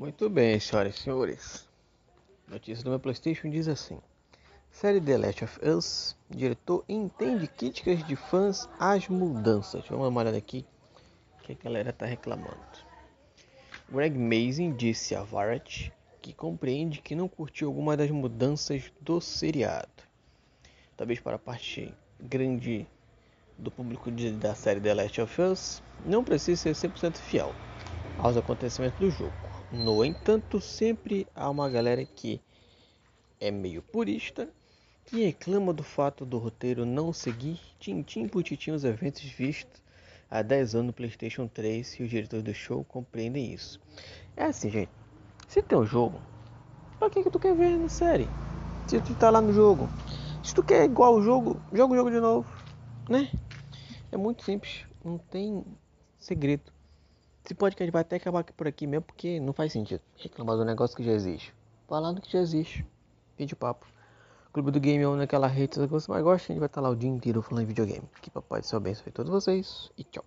Muito bem, senhoras e senhores. Notícia do meu PlayStation diz assim: Série The Last of Us, diretor entende críticas de fãs às mudanças. Vamos dar uma olhada aqui que a galera tá reclamando. Greg Mazin disse a Variety que compreende que não curtiu alguma das mudanças do seriado. Talvez para a parte grande do público de, da série The Last of Us, não precisa ser 100% fiel aos acontecimentos do jogo. No entanto, sempre há uma galera que é meio purista que reclama do fato do roteiro não seguir tintim por tintim os eventos vistos há 10 anos no PlayStation 3 e os diretores do show compreendem isso. É assim, gente. Se tem um jogo, pra que, que tu quer ver na série? Se tu tá lá no jogo. Se tu quer igual o jogo, joga o jogo de novo, né? É muito simples, não tem segredo. Esse podcast vai até acabar por aqui mesmo, porque não faz sentido reclamar do negócio que já existe. Falando que já existe. Vídeo papo. Clube do Game é naquela rede que você mais gosta, a gente vai estar lá o dia inteiro falando videogame. Que papai do céu abençoe todos vocês e tchau.